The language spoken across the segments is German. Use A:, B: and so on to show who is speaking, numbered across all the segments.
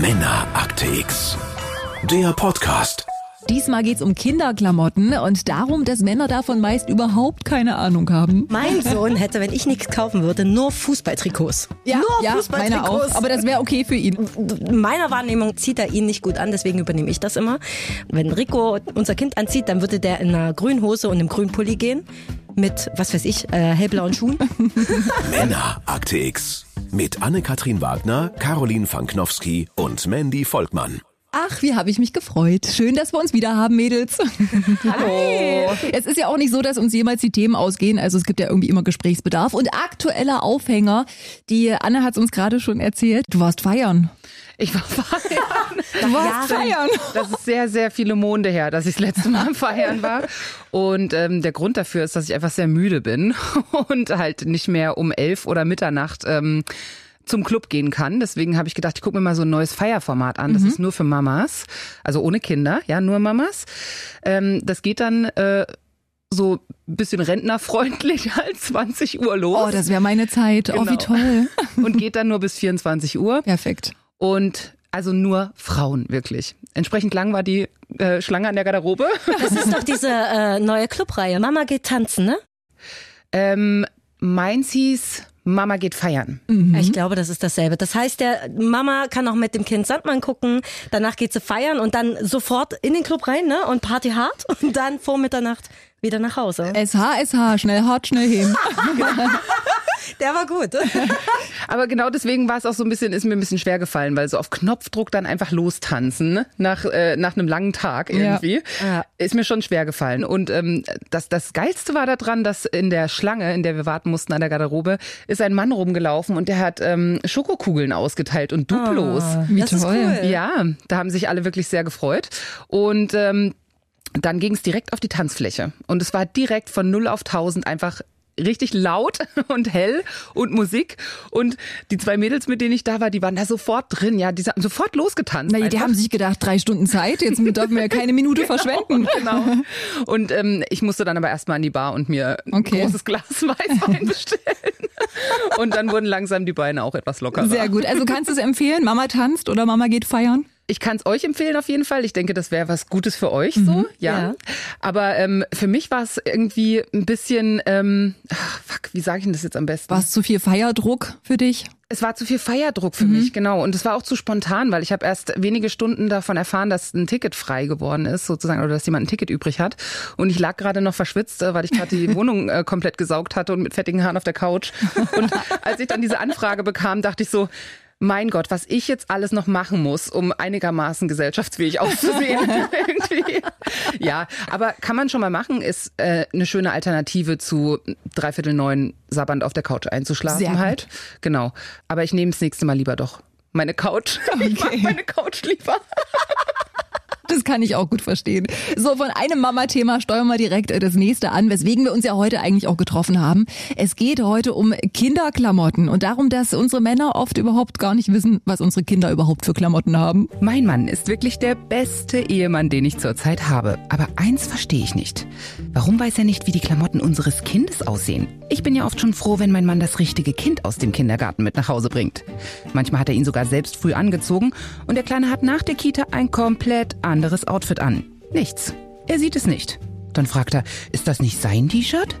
A: Männerakte X. Der Podcast.
B: Diesmal geht's um Kinderklamotten und darum, dass Männer davon meist überhaupt keine Ahnung haben.
C: Mein Sohn hätte, wenn ich nichts kaufen würde, nur Fußballtrikots.
B: Ja,
C: nur
B: ja meiner auch. Aber das wäre okay für ihn.
C: In meiner Wahrnehmung zieht er ihn nicht gut an, deswegen übernehme ich das immer. Wenn Rico unser Kind anzieht, dann würde der in einer grünen Hose und einem grünen Pulli gehen. Mit, was weiß ich, äh, hellblauen Schuhen.
A: Männerakte X. Mit Anne-Kathrin Wagner, Caroline Fanknowski und Mandy Volkmann.
B: Ach, wie habe ich mich gefreut. Schön, dass wir uns wieder haben, Mädels. Hallo. Es ist ja auch nicht so, dass uns jemals die Themen ausgehen. Also es gibt ja irgendwie immer Gesprächsbedarf. Und aktueller Aufhänger, die Anne hat es uns gerade schon erzählt. Du warst feiern.
D: Ich war feiern.
B: Du warst feiern.
D: Das ist sehr, sehr viele Monde her, dass ich das letzte Mal am Feiern war. Und ähm, der Grund dafür ist, dass ich einfach sehr müde bin und halt nicht mehr um elf oder Mitternacht ähm, zum Club gehen kann. Deswegen habe ich gedacht, ich gucke mir mal so ein neues Feierformat an. Das ist nur für Mamas, also ohne Kinder, ja, nur Mamas. Ähm, das geht dann äh, so ein bisschen rentnerfreundlich als 20 Uhr los.
B: Oh, das wäre meine Zeit. Oh, wie
D: Genau.
B: toll.
D: und geht dann nur bis 24 Uhr.
B: Perfekt.
D: Und also nur Frauen, wirklich. Entsprechend lang war die äh, Schlange an der Garderobe.
C: Das ist doch diese äh, neue Clubreihe. Mama geht tanzen, ne?
D: ähm, meins hieß Mama geht feiern.
C: Ich glaube, das ist dasselbe. Das heißt, der Mama kann auch mit dem Kind Sandmann gucken, danach geht sie feiern und dann sofort in den Club rein, ne? Und Party hart und dann vor Mitternacht wieder nach Hause.
B: SH, SH, schnell hart, schnell hin.
C: Der war gut.
D: Aber genau deswegen war es auch so ein bisschen, ist mir ein bisschen schwer gefallen, weil so auf Knopfdruck dann einfach lostanzen ne? nach, äh, nach einem langen Tag irgendwie,
C: Ja.
D: ist mir schon schwer gefallen. Und ähm, das, das Geilste war daran, dass in der Schlange, in der wir warten mussten an der Garderobe, ist ein Mann rumgelaufen und der hat ähm, Schokokugeln ausgeteilt und Duplos.
B: Wie
C: das ist
B: toll.
C: cool.
D: Ja, da haben sich alle wirklich sehr gefreut. Und ähm, dann ging es direkt auf die Tanzfläche. Und es war direkt von 0 auf 1000 einfach richtig laut und hell und Musik. Und die zwei Mädels, mit denen ich da war, die waren da sofort drin. Ja, die haben sofort losgetanzt.
B: Na, die haben sich gedacht, drei Stunden Zeit, jetzt dürfen wir ja keine Minute verschwenden.
D: Genau. Und ähm, ich musste dann aber erstmal an die Bar und mir ein
B: Okay.
D: großes Glas Weißwein bestellen. Und dann wurden langsam die Beine auch etwas lockerer.
B: Sehr gut. Also kannst du es empfehlen? Mama tanzt oder Mama geht feiern?
D: Ich kann es euch empfehlen auf jeden Fall. Ich denke, das wäre was Gutes für euch so, ja.
C: ja.
D: Aber ähm, für mich war es irgendwie ein bisschen, ähm, ach, fuck, wie sage ich denn das jetzt am besten?
B: War es zu viel Feierdruck für dich?
D: Es war zu viel Feierdruck für mich, genau. Und es war auch zu spontan, weil ich habe erst wenige Stunden davon erfahren, dass ein Ticket frei geworden ist, sozusagen, oder dass jemand ein Ticket übrig hat. Und ich lag gerade noch verschwitzt, äh, weil ich gerade die Wohnung äh, komplett gesaugt hatte und mit fettigen Haaren auf der Couch. Und als ich dann diese Anfrage bekam, dachte ich so, mein Gott, was ich jetzt alles noch machen muss, um einigermaßen gesellschaftsfähig auszusehen. Ja, aber kann man schon mal machen, ist äh, eine schöne Alternative zu dreiviertel neun sabbernd auf der Couch einzuschlafen
B: Sehr gut.
D: halt. Genau. Aber ich nehme das nächste Mal lieber doch meine Couch. Ich mag
B: Okay.
D: meine Couch lieber.
B: Das kann ich auch gut verstehen. So, von einem Mama-Thema steuern wir direkt äh, das nächste an, weswegen wir uns ja heute eigentlich auch getroffen haben. Es geht heute um Kinderklamotten und darum, dass unsere Männer oft überhaupt gar nicht wissen, was unsere Kinder überhaupt für Klamotten haben.
D: Mein Mann ist wirklich der beste Ehemann, den ich zurzeit habe. Aber eins verstehe ich nicht. Warum weiß er nicht, wie die Klamotten unseres Kindes aussehen? Ich bin ja oft schon froh, wenn mein Mann das richtige Kind aus dem Kindergarten mit nach Hause bringt. Manchmal hat er ihn sogar selbst früh angezogen und der Kleine hat nach der Kita ein komplett anderes Outfit an. Nichts. Er sieht es nicht. Dann fragt er, ist das nicht sein T-Shirt?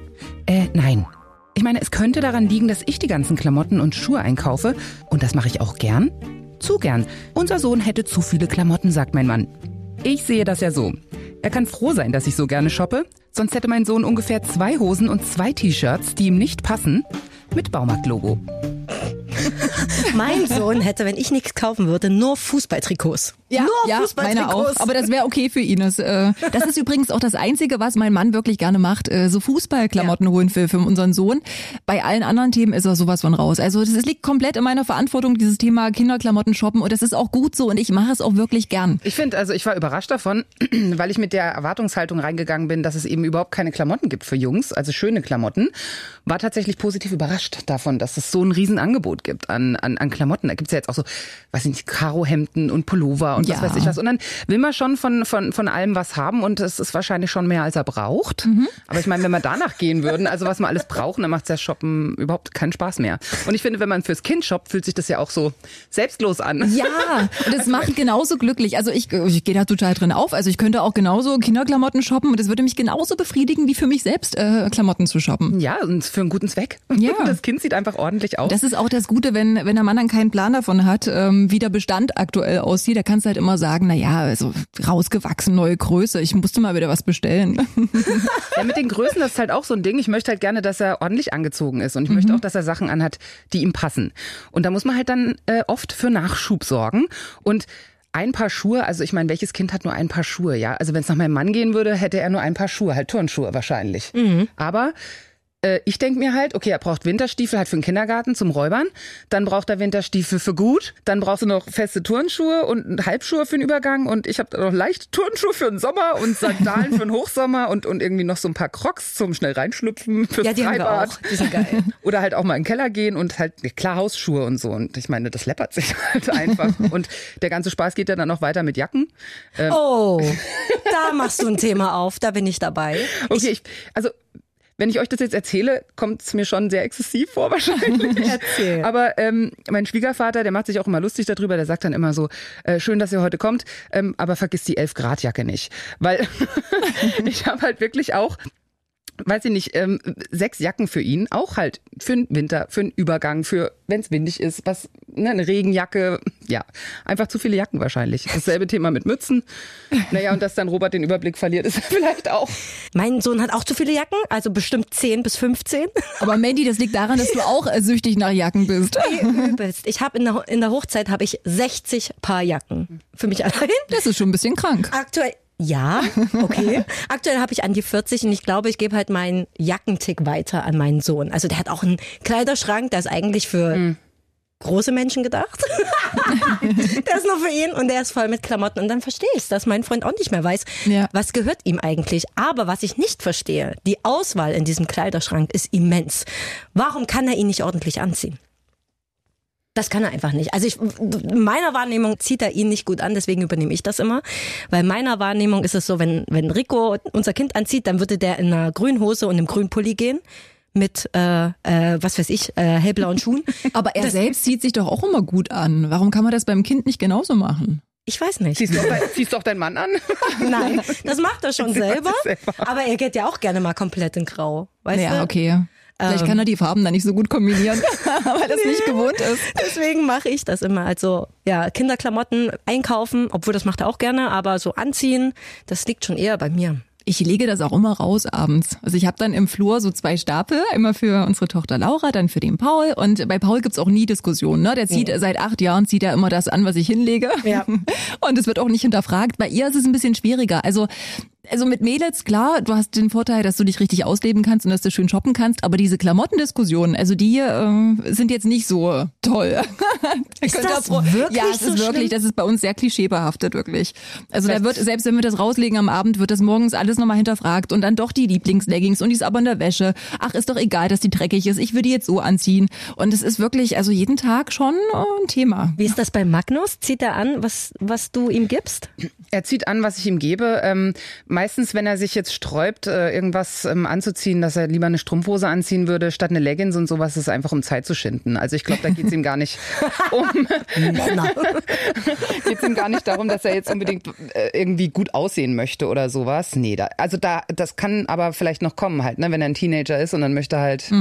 D: Äh, nein. Ich meine, es könnte daran liegen, dass ich die ganzen Klamotten und Schuhe einkaufe und das mache ich auch gern. Zu gern. Unser Sohn hätte zu viele Klamotten, sagt mein Mann. Ich sehe das ja so. Er kann froh sein, dass ich so gerne shoppe. Sonst hätte mein Sohn ungefähr zwei Hosen und zwei T-Shirts, die ihm nicht passen, mit Baumarktlogo.
C: Mein Sohn hätte, wenn ich nichts kaufen würde, nur Fußballtrikots. Nur
B: ja, meine auch. Aber das wäre okay für ihn. Das, äh, das ist übrigens auch das Einzige, was mein Mann wirklich gerne macht, äh, so Fußballklamotten holen für, für unseren Sohn. Bei allen anderen Themen ist er sowas von raus. Also das liegt komplett in meiner Verantwortung, dieses Thema Kinderklamotten shoppen. Und das ist auch gut so und ich mache es auch wirklich gern.
D: Ich finde, also ich war überrascht davon, weil ich mit der Erwartungshaltung reingegangen bin, dass es eben überhaupt keine Klamotten gibt für Jungs, also schöne Klamotten. War tatsächlich positiv überrascht davon, dass es so ein Riesenangebot gibt an, an, an Klamotten. Da gibt's ja jetzt auch so, weiß ich nicht, Karohemden und Pullover und
B: Ja.
D: was weiß ich was. Und dann will man schon von, von, von allem was haben und es ist wahrscheinlich schon mehr, als er braucht.
B: Mhm.
D: Aber ich meine, wenn wir danach gehen würden, also was wir alles brauchen, dann macht ja Shoppen überhaupt keinen Spaß mehr. Und ich finde, wenn man fürs Kind shoppt, fühlt sich das ja auch so selbstlos an.
B: Ja, und es macht genauso glücklich. Also ich, ich gehe da total drin auf. Also ich könnte auch genauso Kinderklamotten shoppen und es würde mich genauso befriedigen, wie für mich selbst äh, Klamotten zu shoppen.
D: Ja, und für einen guten Zweck.
B: Ja.
D: Das Kind sieht einfach ordentlich aus.
B: Das ist auch das Gute, wenn, wenn der Mann dann keinen Plan davon hat, ähm, wie der Bestand aktuell aussieht. Da kannst du halt immer sagen, na ja, also rausgewachsen, neue Größe. Ich musste mal wieder was bestellen.
D: Ja, mit den Größen, das ist halt auch so ein Ding. Ich möchte halt gerne, dass er ordentlich angezogen ist. Und ich möchte auch, dass er Sachen anhat, die ihm passen. Und da muss man halt dann äh, oft für Nachschub sorgen. Und ein Paar Schuhe, also ich meine, welches Kind hat nur ein Paar Schuhe, ja? Also wenn es nach meinem Mann gehen würde, hätte er nur ein Paar Schuhe, halt Turnschuhe wahrscheinlich. Aber äh, ich denke mir halt, okay, er braucht Winterstiefel halt für den Kindergarten zum Räubern, dann braucht er Winterstiefel für gut, dann brauchst du noch feste Turnschuhe und Halbschuhe für den Übergang und ich habe noch leichte Turnschuhe für den Sommer und Sandalen für den Hochsommer und, und irgendwie noch so ein paar Crocs zum schnell reinschlüpfen fürs
C: Ja, die haben wir
D: Freibad.
C: auch. Die sind geil.
D: Oder halt auch mal in den Keller gehen und halt klar Hausschuhe und so. Und ich meine, das läppert sich halt einfach. und der ganze Spaß geht ja dann noch weiter mit Jacken.
C: Oh, da machst du ein Thema auf, da bin ich dabei.
D: Okay, ich, also wenn ich euch das jetzt erzähle, kommt es mir schon sehr exzessiv vor wahrscheinlich.
C: Erzähl.
D: Aber ähm, mein Schwiegervater, der macht sich auch immer lustig darüber, der sagt dann immer so, äh, schön, dass ihr heute kommt, ähm, aber vergiss die 11 Grad Jacke nicht. Weil ich habe halt wirklich auch weiß ich nicht, ähm, sechs Jacken für ihn, auch halt für den Winter, für den Übergang, für wenn es windig ist, was, ne, eine Regenjacke, ja, einfach zu viele Jacken wahrscheinlich. Dasselbe Thema mit Mützen. Naja, und dass dann Robert den Überblick verliert, ist vielleicht auch.
C: Mein Sohn hat auch zu viele Jacken, also bestimmt 10 bis 15.
B: Aber Mandy, das liegt daran, dass du auch äh, süchtig nach Jacken bist.
C: Übelst. Ich habe in der, in der Hochzeit habe ich 60 Paar Jacken für mich allein.
B: Das ist schon ein bisschen krank.
C: Aktuell ja, okay. Aktuell habe ich an die 40 und ich glaube, ich gebe halt meinen Jackentick weiter an meinen Sohn. Also der hat auch einen Kleiderschrank, der ist eigentlich für große Menschen gedacht. der ist nur für ihn und der ist voll mit Klamotten. Und dann verstehe ich dass mein Freund auch nicht mehr weiß,
B: Ja.
C: was gehört ihm eigentlich. Aber was ich nicht verstehe, die Auswahl in diesem Kleiderschrank ist immens. Warum kann er ihn nicht ordentlich anziehen? Das kann er einfach nicht. Also ich, in meiner Wahrnehmung zieht er ihn nicht gut an, deswegen übernehme ich das immer. Weil in meiner Wahrnehmung ist es so, wenn, wenn Rico unser Kind anzieht, dann würde der in einer grünen Hose und einem grünen Pulli gehen. Mit, äh, äh, was weiß ich, äh, hellblauen Schuhen.
B: Aber er selbst zieht sich doch auch immer gut an. Warum kann man das beim Kind nicht genauso machen?
C: Ich weiß nicht.
D: Ziehst du, dein, ziehst doch deinen Mann an?
C: Nein, das macht er schon selber.
D: selber.
C: Aber er geht ja auch gerne mal komplett in Grau. Weißt
B: ja,
C: du?
B: okay. Vielleicht kann er die Farben dann nicht so gut kombinieren, weil er es nicht gewohnt ist.
C: Deswegen mache ich das immer. Also ja, Kinderklamotten einkaufen, obwohl das macht er auch gerne, aber so anziehen, das liegt schon eher bei mir.
B: Ich lege das auch immer raus abends. Also ich habe dann im Flur so zwei Stapel, immer für unsere Tochter Laura, dann für den Paul. Und bei Paul gibt's auch nie Diskussionen. Ne? Der zieht seit acht Jahren zieht er immer das an, was ich hinlege.
C: Ja.
B: Und es wird auch nicht hinterfragt. Bei ihr ist es ein bisschen schwieriger. Also also mit Mädels, klar, du hast den Vorteil, dass du dich richtig ausleben kannst und dass du schön shoppen kannst, aber diese Klamottendiskussionen, also die äh, sind jetzt nicht so toll.
C: Ist das wirklich
B: Ja, es
C: so
B: ist wirklich,
C: schlimm?
B: das ist bei uns sehr klischeebehaftet, wirklich. Also da wird, selbst wenn wir das rauslegen am Abend, wird das morgens alles nochmal hinterfragt und dann doch die Lieblingsleggings und die ist aber in der Wäsche. Ach, ist doch egal, dass die dreckig ist, ich würde die jetzt so anziehen. Und es ist wirklich, also jeden Tag schon äh, ein Thema.
C: Wie ist das bei Magnus? Zieht er an, was, was du ihm gibst?
D: Er zieht an, was ich ihm gebe. Ähm, meistens, wenn er sich jetzt sträubt, äh, irgendwas ähm, anzuziehen, dass er lieber eine Strumpfhose anziehen würde, statt eine Leggings und sowas, ist einfach um Zeit zu schinden. Also ich glaube, da geht es ihm gar nicht um, geht's ihm gar nicht darum, dass er jetzt unbedingt äh, irgendwie gut aussehen möchte oder sowas. Nee, da, also da, das kann aber vielleicht noch kommen halt, ne, wenn er ein Teenager ist und dann möchte halt,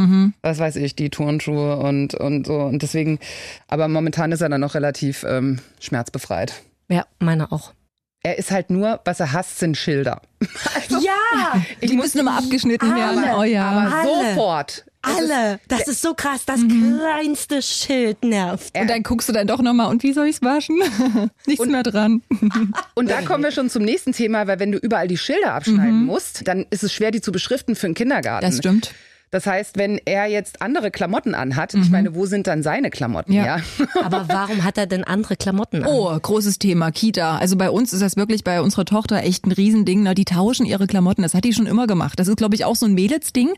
D: was weiß ich, die Turnschuhe und, und so. Und deswegen, aber momentan ist er dann noch relativ ähm, schmerzbefreit.
C: Ja, meiner auch.
D: Er ist halt nur, was er hasst, sind Schilder.
C: Ja,
B: Die müssen immer abgeschnitten werden. Oh ja.
D: Aber
C: Alle.
D: sofort.
C: alle. Das ist so krass. Das
B: Mhm.
C: kleinste Schild nervt.
B: Und dann guckst du dann doch nochmal, und wie soll ich's waschen? Nichts mehr dran.
D: Und da kommen wir schon zum nächsten Thema, weil wenn du überall die Schilder abschneiden musst, dann ist es schwer, die zu beschriften für den Kindergarten.
B: Das stimmt.
D: Das heißt, wenn er jetzt andere Klamotten anhat, ich meine, wo sind dann seine Klamotten?
B: Ja.
D: Ja.
C: Aber warum hat er denn andere Klamotten an?
B: Oh, großes Thema, Kita. Also bei uns ist das wirklich bei unserer Tochter echt ein Riesending. Na, die tauschen ihre Klamotten, das hat die schon immer gemacht. Das ist, glaube ich, auch so ein Mädelsding.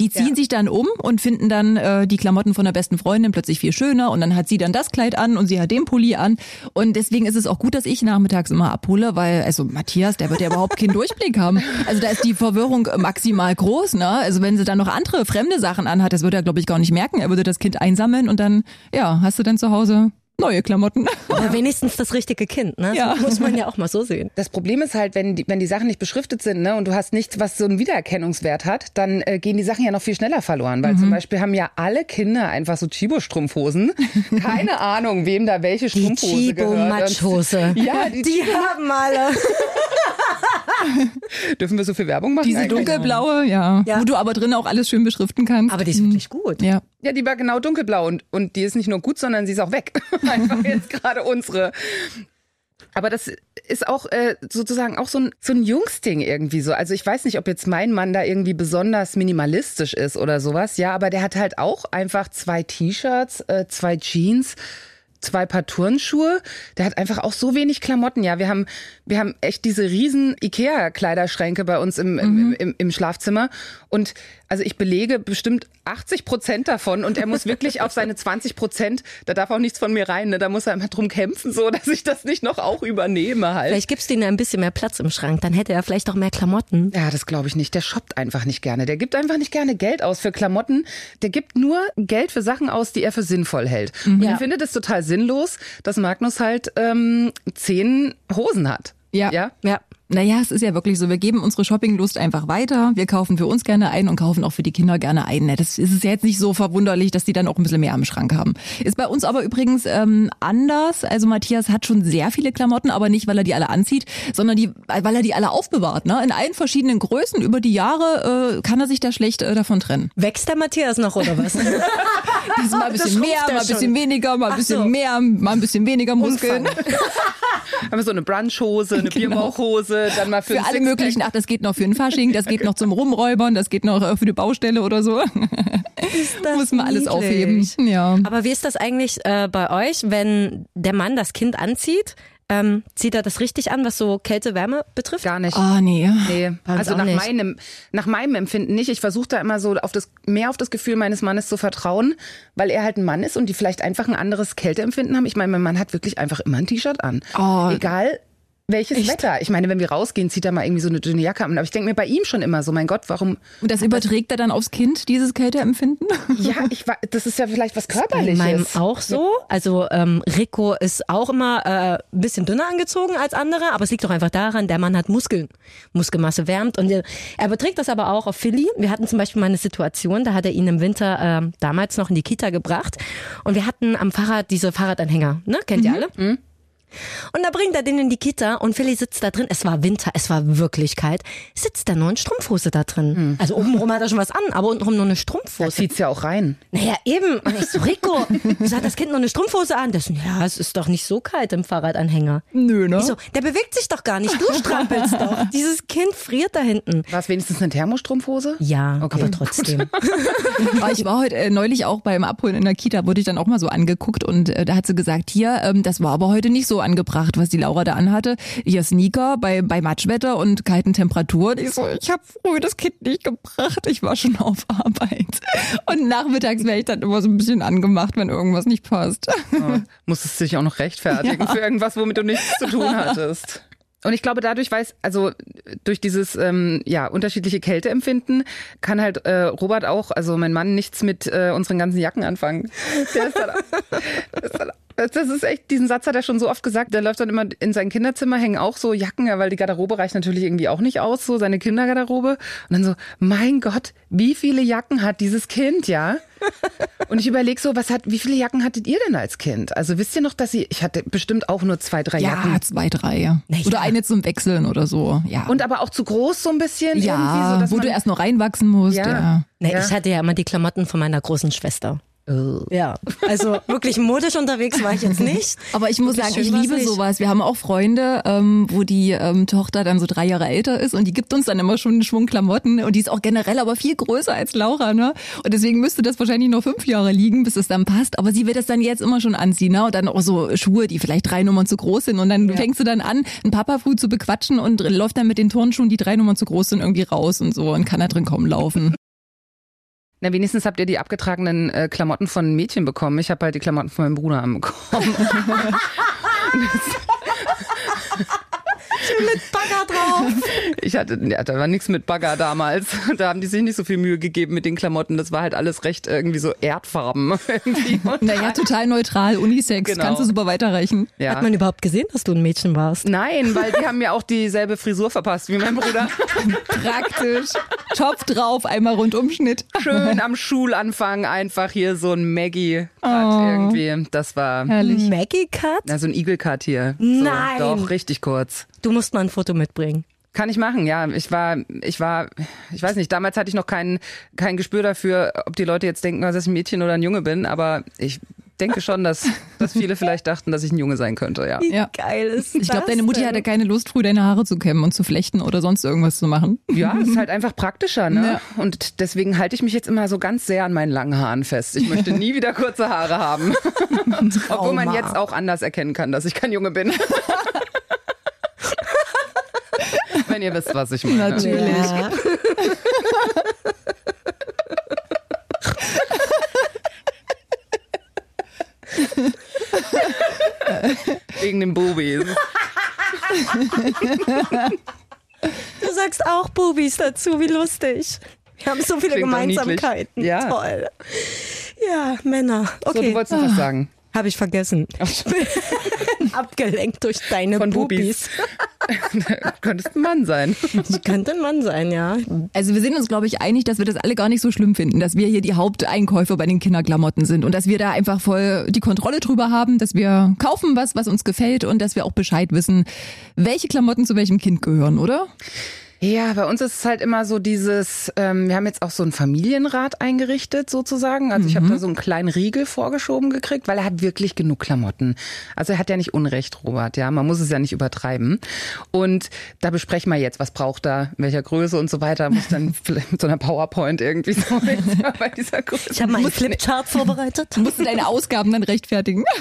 B: Die ziehen
D: Ja.
B: sich dann um und finden dann äh, die Klamotten von der besten Freundin plötzlich viel schöner und dann hat sie dann das Kleid an und sie hat den Pulli an. Und deswegen ist es auch gut, dass ich nachmittags immer abhole, weil, also Matthias, der wird ja überhaupt keinen Durchblick haben. Also da ist die Verwirrung maximal groß, ne? Also wenn sie dann noch andere fremde Sachen anhat, das würde er, glaube ich, gar nicht merken. Er würde das Kind einsammeln und dann, ja, hast du dann zu Hause neue Klamotten.
C: Aber wenigstens das richtige Kind, ne?
B: Ja.
C: So muss man ja auch mal so sehen.
D: Das Problem ist halt, wenn die, wenn die Sachen nicht beschriftet sind ne, und du hast nichts, was so einen Wiedererkennungswert hat, dann äh, gehen die Sachen ja noch viel schneller verloren. Weil zum Beispiel haben ja alle Kinder einfach so Chibo-Strumpfhosen. Keine Ahnung, wem da welche
C: Die
D: Strumpfhose gehört.
C: Chibo-Matschhose.
D: Ja, die,
C: Die haben alle.
D: dürfen wir so viel Werbung machen?
B: Diese
D: eigentlich?
B: dunkelblaue, ja,
C: Ja.
B: Wo du aber drin auch alles schön beschriften kannst.
C: Aber die ist wirklich gut.
B: Ja.
D: Ja, die war genau dunkelblau und, und die ist nicht nur gut, sondern sie ist auch weg. Einfach jetzt gerade unsere. Aber das ist auch äh, sozusagen auch so ein, so ein Jungsding irgendwie so. Also ich weiß nicht, ob jetzt mein Mann da irgendwie besonders minimalistisch ist oder sowas. Ja, aber der hat halt auch einfach zwei T-Shirts, äh, zwei Jeans, zwei Paar Turnschuhe. Der hat einfach auch so wenig Klamotten. Ja, wir haben, wir haben echt diese riesen Ikea-Kleiderschränke bei uns im, im, im, im Schlafzimmer. Und also ich belege bestimmt 80 Prozent davon und er muss wirklich auf seine 20 Prozent, da darf auch nichts von mir rein, ne? da muss er immer drum kämpfen, so dass ich das nicht noch auch übernehme halt.
C: Vielleicht gibst du ihm ein bisschen mehr Platz im Schrank, dann hätte er vielleicht auch mehr Klamotten.
D: Ja, das glaube ich nicht. Der shoppt einfach nicht gerne. Der gibt einfach nicht gerne Geld aus für Klamotten. Der gibt nur Geld für Sachen aus, die er für sinnvoll hält. Und
C: Ja.
D: ich finde das total sinnlos, dass Magnus halt ähm, zehn Hosen hat.
B: Ja.
D: Ja.
C: Ja.
B: Naja, es ist ja wirklich so, wir geben unsere Shoppinglust einfach weiter. Wir kaufen für uns gerne ein und kaufen auch für die Kinder gerne ein. Das ist ja jetzt nicht so verwunderlich, dass die dann auch ein bisschen mehr am Schrank haben. Ist bei uns aber übrigens ähm, anders. Also Matthias hat schon sehr viele Klamotten, aber nicht, weil er die alle anzieht, sondern die, weil er die alle aufbewahrt. Ne? In allen verschiedenen Größen über die Jahre äh, kann er sich da schlecht äh, davon trennen.
C: Wächst der Matthias noch oder was?
B: Mal ein bisschen mehr, mal ein bisschen weniger, mal ein bisschen
C: so.
B: mehr, mal ein bisschen weniger Muskeln.
D: Haben wir so eine Brunchhose, eine
B: Genau.
D: Dann mal für,
B: Für alle
D: Sixpack.
B: möglichen, ach, das geht noch für ein Fasching, das geht noch zum Rumräubern, das geht noch äh, für die Baustelle oder so.
C: das
B: Muss man alles
C: niedlich.
B: aufheben. Ja.
C: Aber wie ist das eigentlich äh, bei euch, wenn der Mann das Kind anzieht? Ähm, zieht er das richtig an, was so Kälte, Wärme betrifft?
D: Gar nicht.
B: Ah, nee.
D: Nee,
C: uns
D: also nach
C: nicht.
D: meinem, nach meinem Empfinden nicht. Ich versuche da immer so auf das, mehr auf das Gefühl meines Mannes zu vertrauen, weil er halt ein Mann ist und die vielleicht einfach ein anderes Kälteempfinden haben. Ich meine, mein Mann hat wirklich einfach immer ein T-Shirt an.
B: Oh.
D: Egal welches Wetter. Ich meine, wenn wir rausgehen, zieht er mal irgendwie so eine dünne Jacke an. Aber ich denke mir bei ihm schon immer so, mein Gott, warum?
B: Und das überträgt er dann aufs Kind, dieses Kälteempfinden?
D: Ja, ich war, das ist ja vielleicht was
C: Bei
D: Körperliches.
C: meinem auch so. Also ähm, Rico ist auch immer äh, ein bisschen dünner angezogen als andere, aber es liegt doch einfach daran, der Mann hat Muskeln. Muskelmasse wärmt und er, er überträgt das aber auch auf Philly. Wir hatten zum Beispiel mal eine Situation, da hat er ihn im Winter ähm, damals noch in die Kita gebracht und wir hatten am Fahrrad diese Fahrradanhänger, ne? Kennt ihr alle? Und da bringt er den in die Kita und Philly sitzt da drin. Es war Winter, es war wirklich kalt. Sitzt da nur in Strumpfhose da drin. Also obenrum hat er schon was an, aber untenrum nur eine
D: da
C: Strumpfhose.
D: zieht's ja auch rein.
C: Naja, eben. Und ich so, Rico, wieso hat das Kind nur eine Strumpfhose an? Das, ja, es ist doch nicht so kalt im Fahrradanhänger.
B: Nö, ne?
C: Ich so, der bewegt sich doch gar nicht. Du strampelst doch. Dieses Kind friert da hinten.
D: War es wenigstens eine Thermostrumpfhose?
C: Ja,
D: Okay.
C: aber trotzdem.
B: Ich war heute äh, neulich auch beim Abholen in der Kita, wurde ich dann auch mal so angeguckt und äh, da hat sie gesagt, hier, ähm, das war aber heute nicht so angebracht, was die Laura da anhatte. Hier Sneaker bei, bei Matschwetter und kalten Temperaturen. Ich so, ich habe früh das Kind nicht gebracht, ich war schon auf Arbeit. Und nachmittags wäre ich dann immer so ein bisschen angemacht, wenn irgendwas nicht passt.
D: Ja, musstest du dich auch noch rechtfertigen für irgendwas, womit du nichts zu tun hattest. Und ich glaube, dadurch weiß, also durch dieses ähm, ja unterschiedliche Kälteempfinden kann halt äh, Robert auch, also mein Mann, nichts mit äh, unseren ganzen Jacken anfangen. Der ist dann, ist dann, das ist echt, diesen Satz hat er schon so oft gesagt. Der läuft dann immer in sein Kinderzimmer, hängen auch so Jacken, ja, weil die Garderobe reicht natürlich irgendwie auch nicht aus, so seine Kindergarderobe. Und dann so, mein Gott, wie viele Jacken hat dieses Kind, ja? Und ich überlege so, was hat, wie viele Jacken hattet ihr denn als Kind? Also wisst ihr noch, dass ihr, ich hatte bestimmt auch nur zwei, drei Jacken.
B: Ja, zwei, drei. Oder eine zum Wechseln oder so. Ja.
D: Und aber auch zu groß so ein bisschen
B: ja,
D: irgendwie so, dass
B: wo
D: man,
B: du erst noch reinwachsen musst.
D: Ja.
B: Ja.
C: Nee,
D: Ja.
C: Ich hatte ja immer die Klamotten von meiner großen Schwester. Ja, also wirklich modisch unterwegs war ich jetzt nicht.
B: Aber ich muss
C: Wirklich
B: sagen, ich liebe
C: nicht.
B: sowas. Wir haben auch Freunde, ähm, wo die ähm, Tochter dann so drei Jahre älter ist und die gibt uns dann immer schon einen Schwung Klamotten und die ist auch generell aber viel größer als Laura, ne? Und deswegen müsste das wahrscheinlich noch fünf Jahre liegen, bis es dann passt. Aber sie wird das dann jetzt immer schon anziehen, ne? Und dann auch so Schuhe, die vielleicht drei Nummern zu groß sind. Und dann fängst du dann an, einen Papafu zu bequatschen und läuft dann mit den Turnschuhen, die drei Nummern zu groß sind, irgendwie raus und so und kann da drin kaum laufen.
D: Na, wenigstens habt ihr die abgetragenen äh, Klamotten von Mädchen bekommen. Ich habe halt die Klamotten von meinem Bruder bekommen.
C: Mit Bagger drauf.
D: Ich hatte, ja, da war nichts mit Bagger damals. Da haben die sich nicht so viel Mühe gegeben mit den Klamotten. Das war halt alles recht irgendwie so Erdfarben. Irgendwie.
B: Naja, total neutral, Unisex,
D: Genau.
B: kannst du super weiterreichen.
D: ja.
C: Hat man überhaupt gesehen, dass du ein Mädchen warst?
D: Nein, weil die haben mir auch dieselbe Frisur verpasst wie mein Bruder.
B: Praktisch. Topf drauf, einmal Rundumschnitt.
D: Schön am Schulanfang einfach hier so ein Maggie Cut
B: Oh.
D: irgendwie. Das war
B: Herrlich.
C: Maggie Cut?
D: na, so ein Eagle Cut hier.
C: Nein.
D: So, doch, richtig kurz.
C: Du musst mal ein Foto mitbringen.
D: Kann ich machen, ja. Ich war, ich war, ich weiß nicht, damals hatte ich noch kein, kein Gespür dafür, ob die Leute jetzt denken, dass ich ein Mädchen oder ein Junge bin, aber ich denke schon, dass, dass viele vielleicht dachten, dass ich ein Junge sein könnte, ja.
C: Wie
B: Ja.
C: geil ist
B: Ich glaube, deine Mutti hatte keine Lust, früh deine Haare zu kämmen und zu flechten oder sonst irgendwas zu machen.
D: Ja, es ist halt einfach praktischer, ne?
B: Ja.
D: Und deswegen halte ich mich jetzt immer so ganz sehr an meinen langen Haaren fest. Ich möchte nie wieder kurze Haare haben. Obwohl man jetzt auch anders erkennen kann, dass ich kein Junge bin. Wenn ihr wisst, was ich meine.
B: Natürlich.
C: Ja.
D: Wegen den Bubis.
C: Du sagst auch Bubis dazu, wie lustig. Wir haben so viele
D: Klingt.
C: Gemeinsamkeiten.
D: Ja.
C: Toll. Ja, Männer.
D: So, du
C: Okay,
D: wolltest noch was sagen.
C: habe ich vergessen. Abgelenkt durch deine
D: Von
C: Bubis.
D: Bubis. Könntest ein Mann sein.
C: Ich könnte ein Mann sein, ja.
B: Also wir sind uns, glaube ich, einig, dass wir das alle gar nicht so schlimm finden, dass wir hier die Haupteinkäufer bei den Kinderklamotten sind und dass wir da einfach voll die Kontrolle drüber haben, dass wir kaufen was, was uns gefällt und dass wir auch Bescheid wissen, welche Klamotten zu welchem Kind gehören, oder?
D: Ja, bei uns ist es halt immer so dieses, ähm, wir haben jetzt auch so einen Familienrat eingerichtet sozusagen. Also ich habe da so einen kleinen Riegel vorgeschoben gekriegt, weil er hat wirklich genug Klamotten. Also er hat ja nicht Unrecht, Robert, ja. Man muss es ja nicht übertreiben. Und da besprechen wir jetzt, was braucht er, in welcher Größe und so weiter. Muss dann vielleicht mit so einer PowerPoint irgendwie so bei dieser Größe.
C: Ich habe mal einen Flipchart vorbereitet.
B: Musst du deine Ausgaben dann rechtfertigen?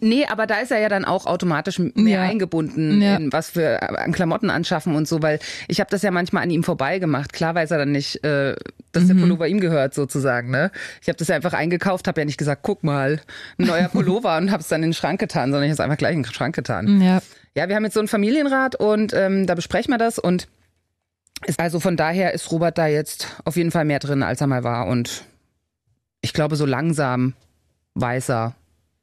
D: Nee, aber da ist er ja dann auch automatisch mehr
B: Ja.
D: eingebunden,
B: Ja.
D: in was wir an Klamotten anschaffen und so, weil ich habe das ja manchmal an ihm vorbei gemacht. Klar weiß er dann nicht, äh, dass
B: Mhm.
D: der Pullover ihm gehört sozusagen. Ne? Ich habe das ja einfach eingekauft, habe ja nicht gesagt, guck mal, ein neuer Pullover und habe es dann in den Schrank getan, sondern ich habe es einfach gleich in den Schrank getan.
B: Ja.
D: Ja, wir haben jetzt so einen Familienrat und ähm, da besprechen wir das und ist, also von daher ist Robert da jetzt auf jeden Fall mehr drin, als er mal war und ich glaube, so langsam weiß er,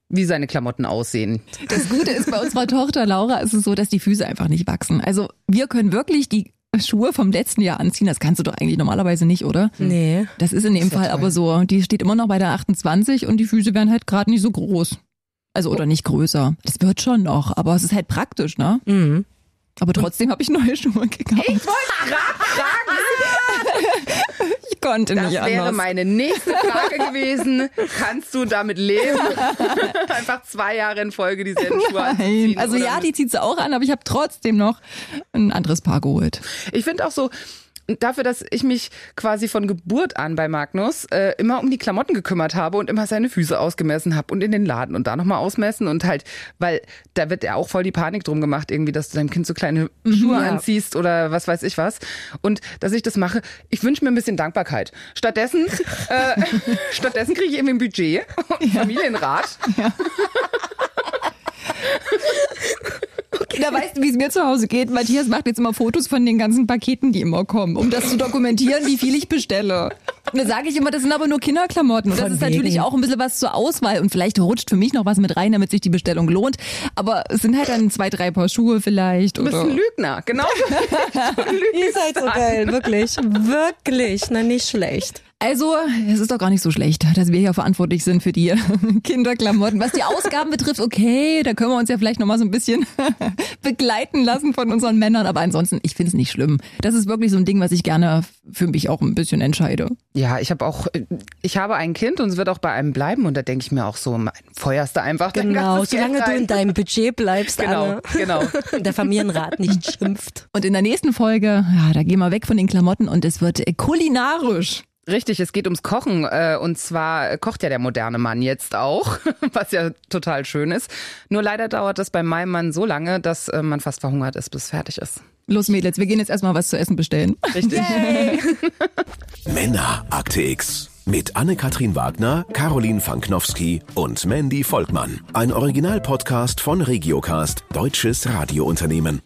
D: wie seine Klamotten aussehen.
B: Das Gute ist, bei unserer Tochter Laura ist es so, dass die Füße einfach nicht wachsen. Also wir können wirklich die Schuhe vom letzten Jahr anziehen. Das kannst du doch eigentlich normalerweise nicht, oder?
C: Nee.
B: Das ist in dem
C: Ist ja
B: Fall
C: toll.
B: aber so. Die steht immer noch bei der 28 und die Füße werden halt gerade nicht so groß. Also oder nicht größer. Das wird schon noch, aber es ist halt praktisch, ne?
C: Mhm.
B: Aber trotzdem habe ich neue Schuhe gekauft. Ich wollte gerade fragen. konnte
D: Das
B: nicht
D: wäre
B: anders.
D: meine nächste Frage gewesen. Kannst du damit leben? Einfach zwei Jahre in Folge dieselben Schuhe
B: Nein.
D: anzuziehen?
B: Also ja, die zieht sie auch an, aber ich habe trotzdem noch ein anderes Paar geholt.
D: Ich finde auch so, dafür, dass ich mich quasi von Geburt an bei Magnus äh, immer um die Klamotten gekümmert habe und immer seine Füße ausgemessen habe und in den Laden und da nochmal ausmessen und halt, weil da wird ja auch voll die Panik drum gemacht, irgendwie, dass du deinem Kind so kleine Schuhe
C: Ja.
D: anziehst oder was weiß ich was. Und dass ich das mache, ich wünsche mir ein bisschen Dankbarkeit. Stattdessen, äh, stattdessen kriege ich eben ein Budget und einen Familienrat.
B: Da weißt du, wie es mir zu Hause geht. Matthias macht jetzt immer Fotos von den ganzen Paketen, die immer kommen, um das zu dokumentieren, wie viel ich bestelle. Und dann sage ich immer, das sind aber nur Kinderklamotten. Und das
C: Von
B: ist natürlich auch ein bisschen was zur Auswahl. Und vielleicht rutscht für mich noch was mit rein, damit sich die Bestellung lohnt. Aber es sind halt dann zwei, drei Paar Schuhe vielleicht.
D: Du bist
B: Oder
D: ein Lügner, genau.
C: Ihr seid so geil, wirklich. Wirklich. Na, nicht schlecht.
B: Also, es ist doch gar nicht so schlecht, dass wir hier verantwortlich sind für die Kinderklamotten. Was die Ausgaben betrifft, okay, da können wir uns ja vielleicht nochmal so ein bisschen begleiten lassen von unseren Männern. Aber ansonsten, ich finde es nicht schlimm. Das ist wirklich so ein Ding, was ich gerne für mich auch ein bisschen entscheide.
D: Ja, ich habe auch, ich habe ein Kind und es wird auch bei einem bleiben. Und da denke ich mir auch so, mein, feuerst du einfach dein
C: Genau, solange du in deinem Budget bleibst,
D: Genau,
C: Anne.
D: genau.
C: Und der Familienrat nicht schimpft.
B: Und in der nächsten Folge, ja, da gehen wir weg von den Klamotten und es wird äh, kulinarisch.
D: Richtig, es geht ums Kochen. äh, Und zwar kocht ja der moderne Mann jetzt auch, was ja total schön ist. Nur leider dauert das bei meinem Mann so lange, dass äh, man fast verhungert ist, bis es fertig ist.
B: Los Mädels, wir gehen jetzt erstmal was zu essen bestellen.
D: Richtig.
A: Männer Akte X. Mit Anne-Katrin Wagner, Caroline Fanknowski und Mandy Volkmann. Ein Originalpodcast von Regiocast, deutsches Radiounternehmen.